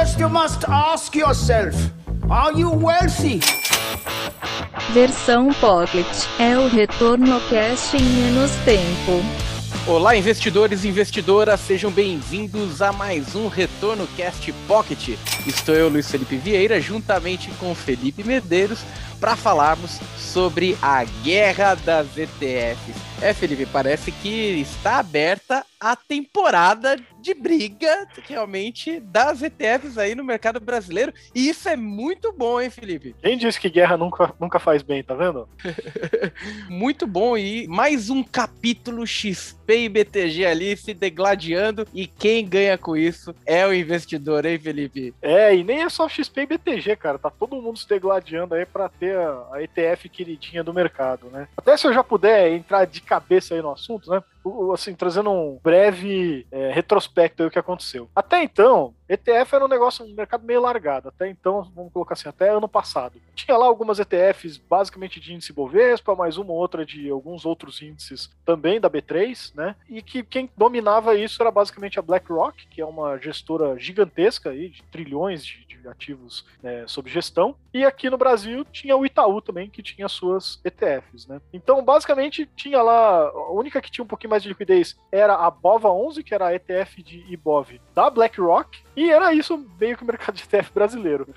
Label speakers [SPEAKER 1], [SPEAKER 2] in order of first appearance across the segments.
[SPEAKER 1] First you must ask yourself, are you wealthy?
[SPEAKER 2] Versão Pocket é o retorno cast em menos tempo.
[SPEAKER 3] Olá, investidores e investidoras, sejam bem-vindos a mais um Retorno Cast Pocket. Estou eu, Luiz Felipe Vieira, juntamente com Felipe Medeiros, para falarmos sobre a guerra das ETFs. É, Felipe, parece que está aberta a temporada de briga realmente das ETFs aí no mercado brasileiro. E isso é muito bom, hein, Felipe?
[SPEAKER 4] Quem disse que guerra nunca, nunca faz bem, tá vendo?
[SPEAKER 3] muito bom. E mais um capítulo XP e BTG ali se degladiando. E quem ganha com isso é o investidor, hein, Felipe?
[SPEAKER 4] É, e nem é só XP e BTG, cara. Tá todo mundo se degladiando aí para ter a, a ETF queridinha do mercado, né? Até se eu já puder entrar de cabeça aí no assunto, né? Assim, trazendo um breve é, retrospecto do que aconteceu. Até então, ETF era um negócio, um mercado meio largado. Até então, vamos colocar assim, até ano passado. Tinha lá algumas ETFs, basicamente de índice Bovespa, mais uma ou outra de alguns outros índices também da B3, né? E que quem dominava isso era basicamente a BlackRock, que é uma gestora gigantesca aí, de trilhões de, de ativos é, sob gestão. E aqui no Brasil tinha o Itaú também, que tinha suas ETFs, né? Então, basicamente, tinha lá, a única que tinha um pouquinho mais de liquidez era a BOVA11, que era a ETF de IBOV da BlackRock, e era isso meio que o mercado de ETF brasileiro.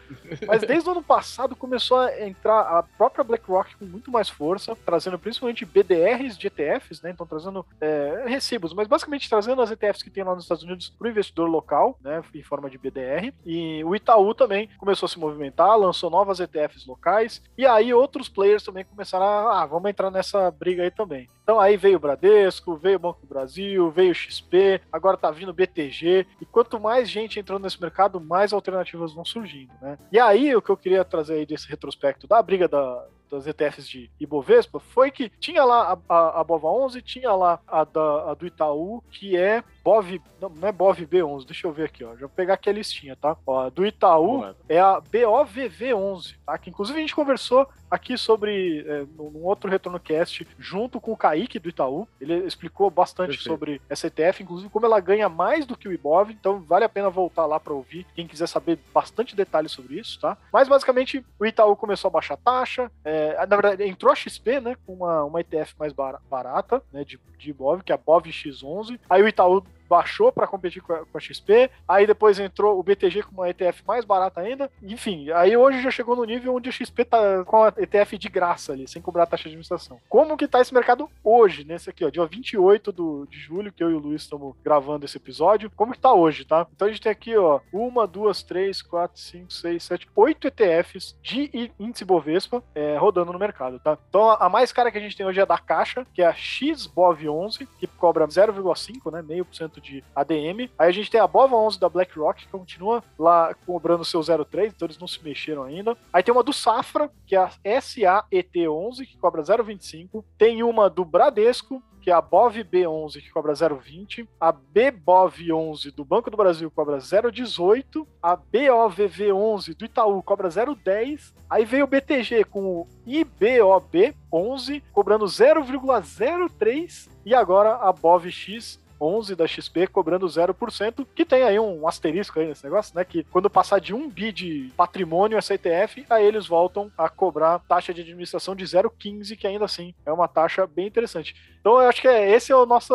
[SPEAKER 4] Mas desde o ano passado começou a entrar a própria BlackRock com muito mais força, trazendo principalmente BDRs de ETFs, né? Então trazendo é, recibos, mas basicamente trazendo as ETFs que tem lá nos Estados Unidos para o investidor local, né? Em forma de BDR. E o Itaú também começou a se movimentar, lançou novas ETFs locais, e aí outros players também começaram a, ah, vamos entrar nessa briga aí também. Então aí veio o Bradesco, veio o Banco do Brasil, veio o XP, agora tá vindo o BTG, e quanto mais gente entrando nesse mercado, mais alternativas vão surgindo, né? E aí o que eu queria trazer aí desse retrospecto da briga da, das ETFs de Ibovespa foi que tinha lá a, a, a BOVA 11, tinha lá a, da, a do Itaú, que é BOV, não, não, é BOV B11, deixa eu ver aqui, ó, já vou pegar aqui a listinha, tá? Ó, do Itaú é a BOVV11, tá? Que inclusive a gente conversou aqui sobre é, num outro retorno cast junto com o Kaique do Itaú. Ele explicou bastante Perfeito. sobre essa ETF, inclusive como ela ganha mais do que o Ibov, então vale a pena voltar lá para ouvir quem quiser saber bastante detalhes sobre isso, tá? Mas basicamente o Itaú começou a baixar taxa, é, na verdade entrou a XP, né, com uma, uma ETF mais barata, né, de, de Ibov, que é a BOV X11. Aí o Itaú baixou para competir com a, a, XP, aí depois entrou o BTG com uma ETF mais barata ainda, enfim, aí hoje já chegou no nível onde a XP tá com a ETF de graça ali, sem cobrar taxa de administração. Como que tá esse mercado hoje, nesse aqui, ó, dia 28 do, de julho, que eu e o Luiz estamos gravando esse episódio, como que tá hoje, tá? Então a gente tem aqui, ó, uma, duas, três, quatro, cinco, seis, sete, oito ETFs de índice Bovespa é, rodando no mercado, tá? Então a mais cara que a gente tem hoje é a da Caixa, que é a XBOV11, que cobra 0,5, né, meio por cento de ADM. Aí a gente tem a Bova 11 da BlackRock, que continua lá cobrando seu 0,3, então eles não se mexeram ainda. Aí tem uma do Safra, que é a SAET11, que cobra 0,25. Tem uma do Bradesco, que é a BOV B11, que cobra 0,20, a BBOV 11 do Banco do Brasil cobra 0,18, a BOVV 11 do Itaú cobra 0,10, aí veio o BTG com o IBOB 11 cobrando 0,03 e agora a BOVX 11 da XP cobrando 0%, que tem aí um asterisco aí nesse negócio, né? Que quando passar de 1 bi de patrimônio essa ETF, aí eles voltam a cobrar taxa de administração de 0,15, que ainda assim é uma taxa bem interessante. Então eu acho que é, esse é o nosso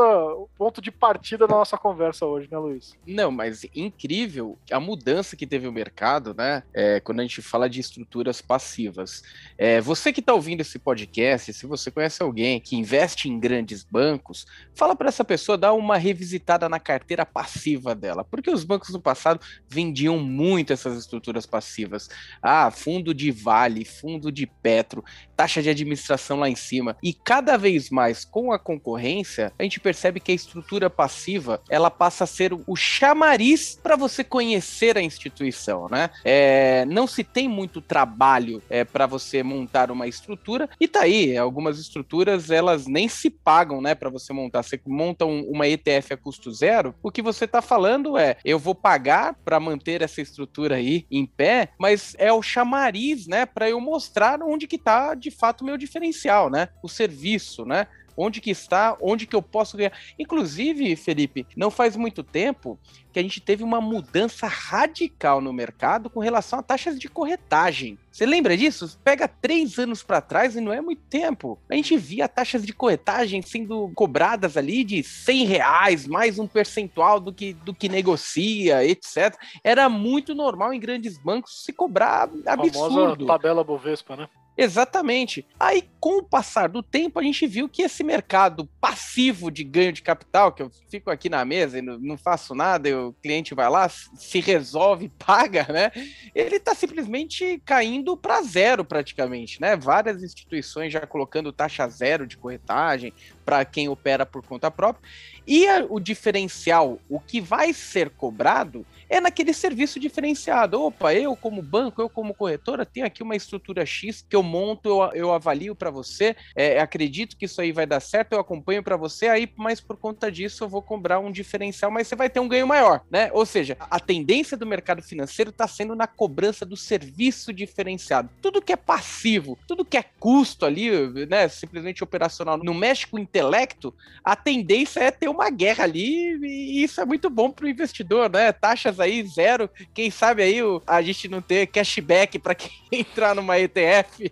[SPEAKER 4] ponto de partida da nossa conversa hoje, né, Luiz?
[SPEAKER 3] Não, mas incrível a mudança que teve o mercado, né? É, quando a gente fala de estruturas passivas. É, você que está ouvindo esse podcast, se você conhece alguém que investe em grandes bancos, fala para essa pessoa dar uma revisitada na carteira passiva dela, porque os bancos no passado vendiam muito essas estruturas passivas. Ah, fundo de Vale, fundo de Petro, taxa de administração lá em cima. E cada vez mais com a concorrência, a gente percebe que a estrutura passiva ela passa a ser o chamariz para você conhecer a instituição, né? É, não se tem muito trabalho é, para você montar uma estrutura e tá aí algumas estruturas elas nem se pagam, né, para você montar. Você monta um, uma ETF ETF a custo zero, o que você está falando é: eu vou pagar para manter essa estrutura aí em pé, mas é o chamariz, né, para eu mostrar onde que está de fato o meu diferencial, né? O serviço, né? Onde que está, onde que eu posso ganhar. Inclusive, Felipe, não faz muito tempo que a gente teve uma mudança radical no mercado com relação a taxas de corretagem. Você lembra disso? Pega três anos para trás e não é muito tempo. A gente via taxas de corretagem sendo cobradas ali de 100 reais, mais um percentual do que, do que negocia, etc. Era muito normal em grandes bancos se cobrar absurdo.
[SPEAKER 4] A tabela Bovespa, né?
[SPEAKER 3] Exatamente. Aí, com o passar do tempo, a gente viu que esse mercado passivo de ganho de capital, que eu fico aqui na mesa e não, faço nada, e o cliente vai lá, se resolve, paga, né? Ele está simplesmente caindo para zero praticamente, né? Várias instituições já colocando taxa zero de corretagem para quem opera por conta própria. E a, o diferencial, o que vai ser cobrado, é naquele serviço diferenciado. Opa, eu como banco, eu como corretora, tenho aqui uma estrutura X que eu monto, eu, eu avalio para você, é, acredito que isso aí vai dar certo, eu acompanho para você, aí, mas por conta disso eu vou cobrar um diferencial, mas você vai ter um ganho maior, né? Ou seja, a tendência do mercado financeiro está sendo na cobrança do serviço diferenciado. Tudo que é passivo, tudo que é custo ali, né, simplesmente operacional, não mexe com o intelecto, a tendência é ter uma guerra ali e isso é muito bom para o investidor, né? Taxas aí, zero. Quem sabe aí o, a gente não ter cashback para quem entrar numa ETF.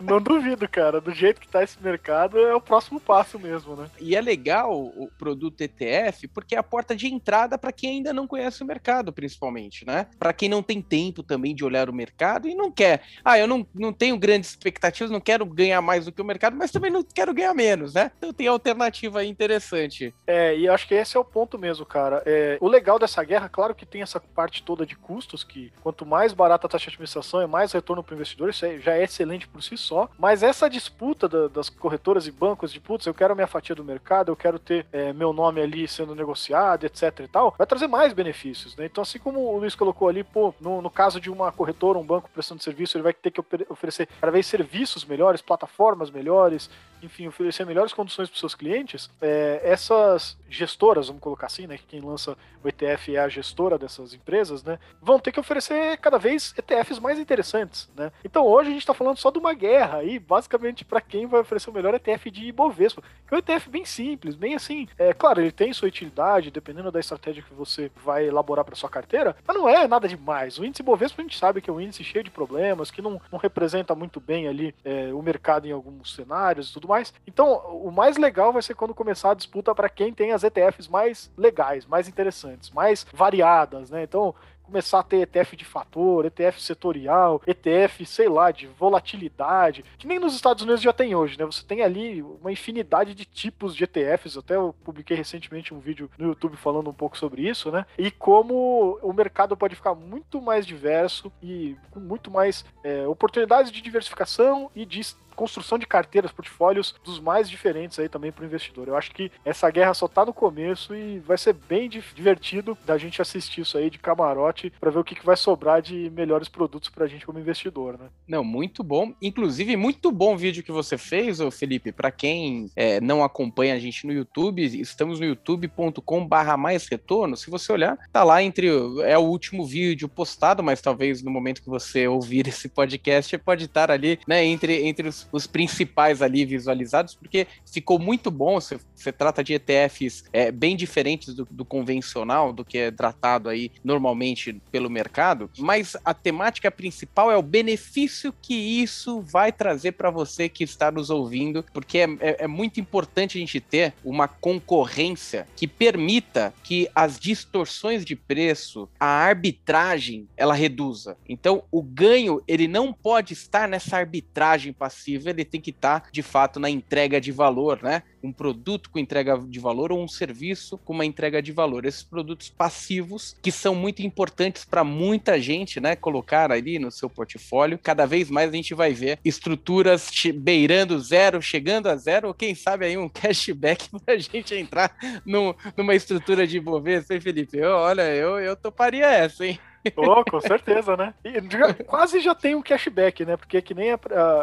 [SPEAKER 4] Não duvido, cara. Do jeito que tá esse mercado, é o próximo passo mesmo, né?
[SPEAKER 3] E é legal o produto ETF porque é a porta de entrada para quem ainda não conhece o mercado, principalmente, né? Para quem não tem tempo também de olhar o mercado e não quer. Ah, eu não, não tenho grandes expectativas, não quero ganhar mais do que o mercado, mas também não quero ganhar menos, né? Então tem alternativa aí interessante.
[SPEAKER 4] É, e acho que esse é o ponto mesmo, cara. É, o legal dessa guerra, claro que tem essa parte toda de custos, que quanto mais barata a taxa de administração é mais retorno para o investidor, isso já é excelente por si só. Mas essa disputa da, das corretoras e bancos de putz, eu quero minha fatia do mercado, eu quero ter é, meu nome ali sendo negociado, etc e tal, vai trazer mais benefícios, né? Então, assim como o Luiz colocou ali, pô, no, no caso de uma corretora, um banco prestando serviço, ele vai ter que oferecer cada vez serviços melhores, plataformas melhores, enfim, oferecer melhores condições para seus clientes, é, essas gestoras, vamos colocar assim, né, que quem lança o ETF é a gestora dessas empresas, né, vão ter que oferecer cada vez ETFs mais interessantes, né. Então hoje a gente está falando só de uma guerra aí, basicamente para quem vai oferecer o melhor ETF de Ibovespa, que é um ETF bem simples, bem assim, é claro, ele tem sua utilidade, dependendo da estratégia que você vai elaborar para sua carteira, mas não é nada demais. O índice Ibovespa a gente sabe que é um índice cheio de problemas, que não, não representa muito bem ali é, o mercado em alguns cenários e tudo mais. Então, o mais legal vai ser quando começar a disputa para quem tem as ETFs mais legais, mais interessantes, mais variadas, né? Então, começar a ter ETF de fator, ETF setorial, ETF, sei lá, de volatilidade, que nem nos Estados Unidos já tem hoje, né? Você tem ali uma infinidade de tipos de ETFs, até eu publiquei recentemente um vídeo no YouTube falando um pouco sobre isso, né? E como o mercado pode ficar muito mais diverso e com muito mais é, oportunidades de diversificação e de construção de carteiras, portfólios dos mais diferentes aí também para o investidor. Eu acho que essa guerra só está no começo e vai ser bem divertido da gente assistir isso aí de camarote para ver o que, que vai sobrar de melhores produtos para a gente como investidor, né?
[SPEAKER 3] Não, muito bom. Inclusive, muito bom vídeo que você fez, ô Felipe. Para quem é, não acompanha a gente no YouTube, estamos no youtube.com/barra mais retorno. Se você olhar, tá lá entre é o último vídeo postado, mas talvez no momento que você ouvir esse podcast pode estar ali, né, entre entre os os, principais ali visualizados, porque ficou muito bom. Você, você trata de ETFs é, bem diferentes do, do, convencional, do que é tratado aí normalmente pelo mercado, mas a temática principal é o benefício que isso vai trazer para você que está nos ouvindo, porque é, é, é muito importante a gente ter uma concorrência que permita que as distorções de preço, a arbitragem, ela reduza. Então, o ganho, ele não pode estar nessa arbitragem passiva ele tem que estar, tá, de fato, na entrega de valor, né? Um produto com entrega de valor ou um serviço com uma entrega de valor. Esses produtos passivos, que são muito importantes para muita gente, né? Colocar ali no seu portfólio. Cada vez mais a gente vai ver estruturas beirando zero, chegando a zero, ou quem sabe aí um cashback para a gente entrar num, numa estrutura de Bovespa, hein, Felipe? Eu, olha, eu, eu toparia essa, hein?
[SPEAKER 4] Oh, com certeza, né? Já, quase já tem um cashback, né? Porque é que nem a,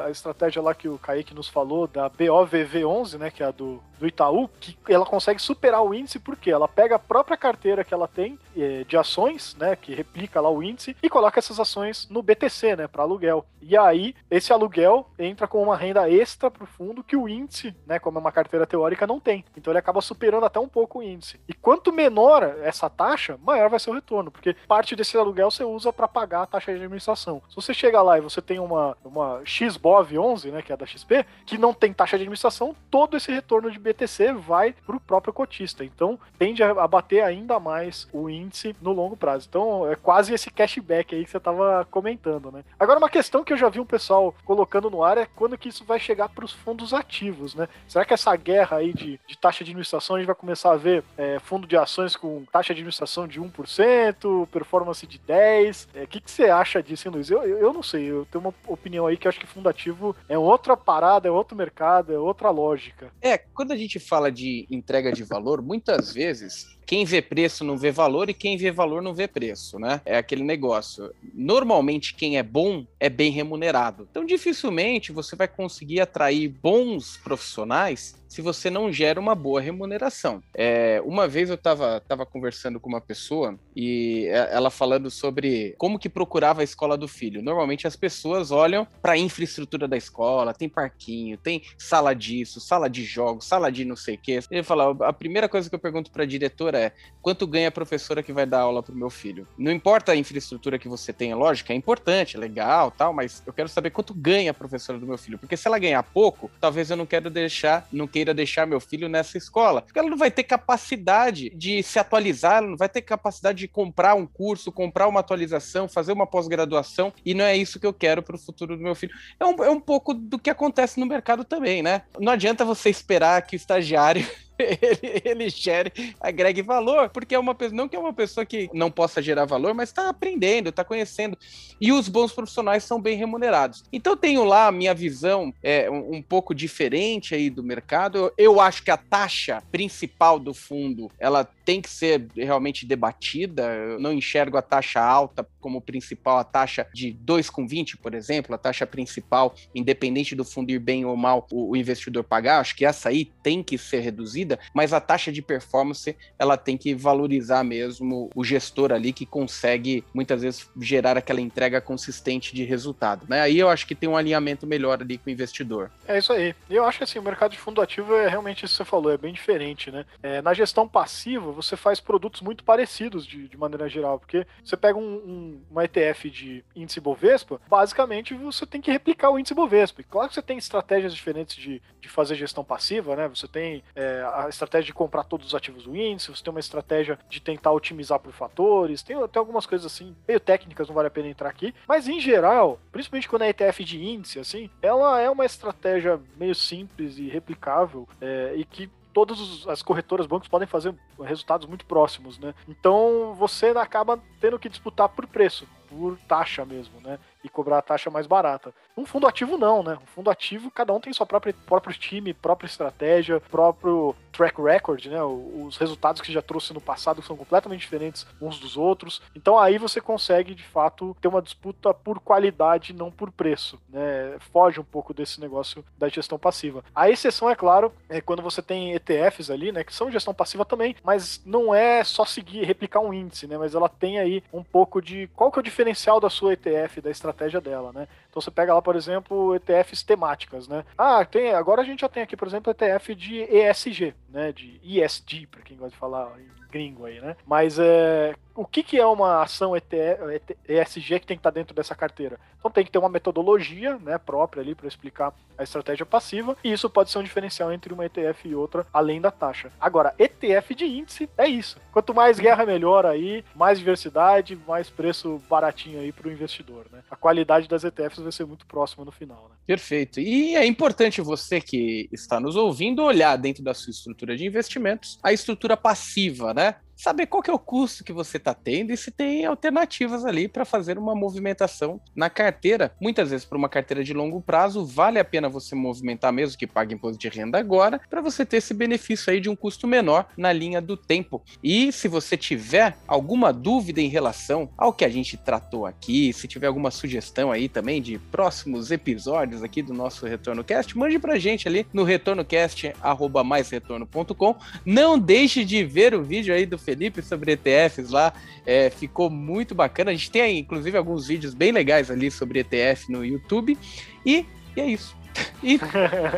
[SPEAKER 4] a, estratégia lá que o Kaique nos falou, da BOVV11, né? Que é a do, do Itaú, que ela consegue superar o índice porque ela pega a própria carteira que ela tem é, de ações, né? Que replica lá o índice e coloca essas ações no BTC, né? Para aluguel. E aí, esse aluguel entra com uma renda extra pro fundo que o índice, né? Como é uma carteira teórica, não tem. Então ele acaba superando até um pouco o índice. E quanto menor essa taxa, maior vai ser o retorno, porque parte desse aluguel você usa para pagar a taxa de administração. Se você chega lá e você tem uma, uma XBOV 11, né, que é da XP, que não tem taxa de administração, todo esse retorno de BTC vai para o próprio cotista. Então, tende a bater ainda mais o índice no longo prazo. Então, é quase esse cashback aí que você estava comentando, né? Agora, uma questão que eu já vi um pessoal colocando no ar é quando que isso vai chegar para os fundos ativos, né? Será que essa guerra aí de, de taxa de administração a gente vai começar a ver é, fundo de ações com taxa de administração de 1%, performance de 10%? O é, que, que você acha disso, hein, Luiz? Eu, eu, eu, não sei, eu tenho uma opinião aí que acho que fundo ativo é outra parada, é outro mercado, é outra lógica.
[SPEAKER 3] É, quando a gente fala de entrega de valor, muitas vezes quem vê preço não vê valor e quem vê valor não vê preço, né? É aquele negócio. Normalmente, quem é bom é bem remunerado. Então, dificilmente você vai conseguir atrair bons profissionais se você não gera uma boa remuneração. É, uma vez eu estava tava conversando com uma pessoa e ela falando sobre como que procurava a escola do filho. Normalmente as pessoas olham para a infraestrutura da escola, tem parquinho, tem sala disso, sala de jogos, sala de não sei o quê. Ele fala, a primeira coisa que eu pergunto para a diretora é quanto ganha a professora que vai dar aula para o meu filho. Não importa a infraestrutura que você tenha, lógico, é importante, é legal, tal, mas eu quero saber quanto ganha a professora do meu filho, porque se ela ganhar pouco, talvez eu não quero deixar, não queira queira deixar meu filho nessa escola. Porque ela não vai ter capacidade de se atualizar, ela não vai ter capacidade de comprar um curso, comprar uma atualização, fazer uma pós-graduação, e não é isso que eu quero para o futuro do meu filho. É um, é um pouco do que acontece no mercado também, né? Não adianta você esperar que o estagiário ele, ele gere, agregue valor, porque é uma pessoa, não que é uma pessoa que não possa gerar valor, mas está aprendendo, está conhecendo. E os bons profissionais são bem remunerados. Então, tenho lá a minha visão é, um, um pouco diferente aí do mercado. Eu, eu acho que a taxa principal do fundo ela tem que ser realmente debatida. Eu não enxergo a taxa alta como principal, a taxa de 2,20, por exemplo, a taxa principal, independente do fundo ir bem ou mal, o, o investidor pagar. Acho que essa aí tem que ser reduzida mas a taxa de performance ela tem que valorizar mesmo o gestor ali que consegue muitas vezes gerar aquela entrega consistente de resultado, né? Aí eu acho que tem um alinhamento melhor ali com o investidor.
[SPEAKER 4] É isso aí. Eu acho que assim, o mercado de fundo ativo é realmente isso que você falou, é bem diferente, né? É, na gestão passiva, você faz produtos muito parecidos de, de maneira geral, porque você pega um, um, uma ETF de índice Bovespa, basicamente você tem que replicar o índice Bovespa. E claro que você tem estratégias diferentes de, de fazer gestão passiva, né? Você tem é, a estratégia de comprar todos os ativos do índice, você tem uma estratégia de tentar otimizar por fatores, tem, tem algumas coisas assim, meio técnicas, não vale a pena entrar aqui, mas em geral, principalmente quando é ETF de índice, assim, ela é uma estratégia meio simples e replicável é, e que todas as corretoras, bancos podem fazer resultados muito próximos, né? Então você acaba tendo que disputar por preço, por taxa mesmo, né? e cobrar a taxa mais barata. Um fundo ativo não, né? Um fundo ativo, cada um tem seu próprio, próprio time, própria estratégia, próprio track record, né? Os resultados que já trouxe no passado são completamente diferentes uns dos outros. Então aí você consegue, de fato, ter uma disputa por qualidade, não por preço, né? Foge um pouco desse negócio da gestão passiva. A exceção, é claro, é quando você tem ETFs ali, né? Que são gestão passiva também, mas não é só seguir, replicar um índice, né? Mas ela tem aí um pouco de qual que é o diferencial da sua ETF, da estratégia dela, né? Então você pega lá, por exemplo, ETFs temáticas, né? Ah, tem, agora a gente já tem aqui, por exemplo, ETF de ESG, né? De ESG, para quem gosta de falar gringo aí, né? Mas é, o que, que é uma ação ESG que tem que estar dentro dessa carteira? Então tem que ter uma metodologia né, própria ali para explicar a estratégia passiva, e isso pode ser um diferencial entre uma ETF e outra, além da taxa. Agora, ETF de índice é isso. Quanto mais guerra, melhor aí, mais diversidade, mais preço baratinho aí para o investidor. Né? A qualidade das ETFs vai ser muito próxima no final. Né?
[SPEAKER 3] Perfeito. E é importante você que está nos ouvindo olhar dentro da sua estrutura de investimentos a estrutura passiva, né? Saber qual que é o custo que você está tendo e se tem alternativas ali para fazer uma movimentação na carteira. Muitas vezes, para uma carteira de longo prazo, vale a pena você movimentar mesmo que pague imposto de renda agora, para você ter esse benefício aí de um custo menor na linha do tempo. E se você tiver alguma dúvida em relação ao que a gente tratou aqui, se tiver alguma sugestão aí também de próximos episódios aqui do nosso Retorno Cast, mande pra gente ali no retornocast@maisretorno.com. Não deixe de ver o vídeo aí do Felipe sobre ETFs lá, é, ficou muito bacana. A gente tem inclusive alguns vídeos bem legais ali sobre ETF no YouTube. E, e é isso. E,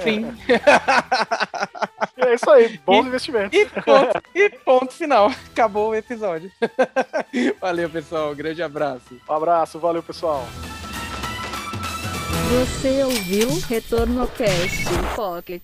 [SPEAKER 3] fim.
[SPEAKER 4] é isso aí, bons e, investimentos.
[SPEAKER 3] E ponto, e ponto final. Acabou o episódio. Valeu, pessoal. Um grande abraço.
[SPEAKER 4] Um abraço, valeu, pessoal.
[SPEAKER 2] Você ouviu Retorno Cast Pocket.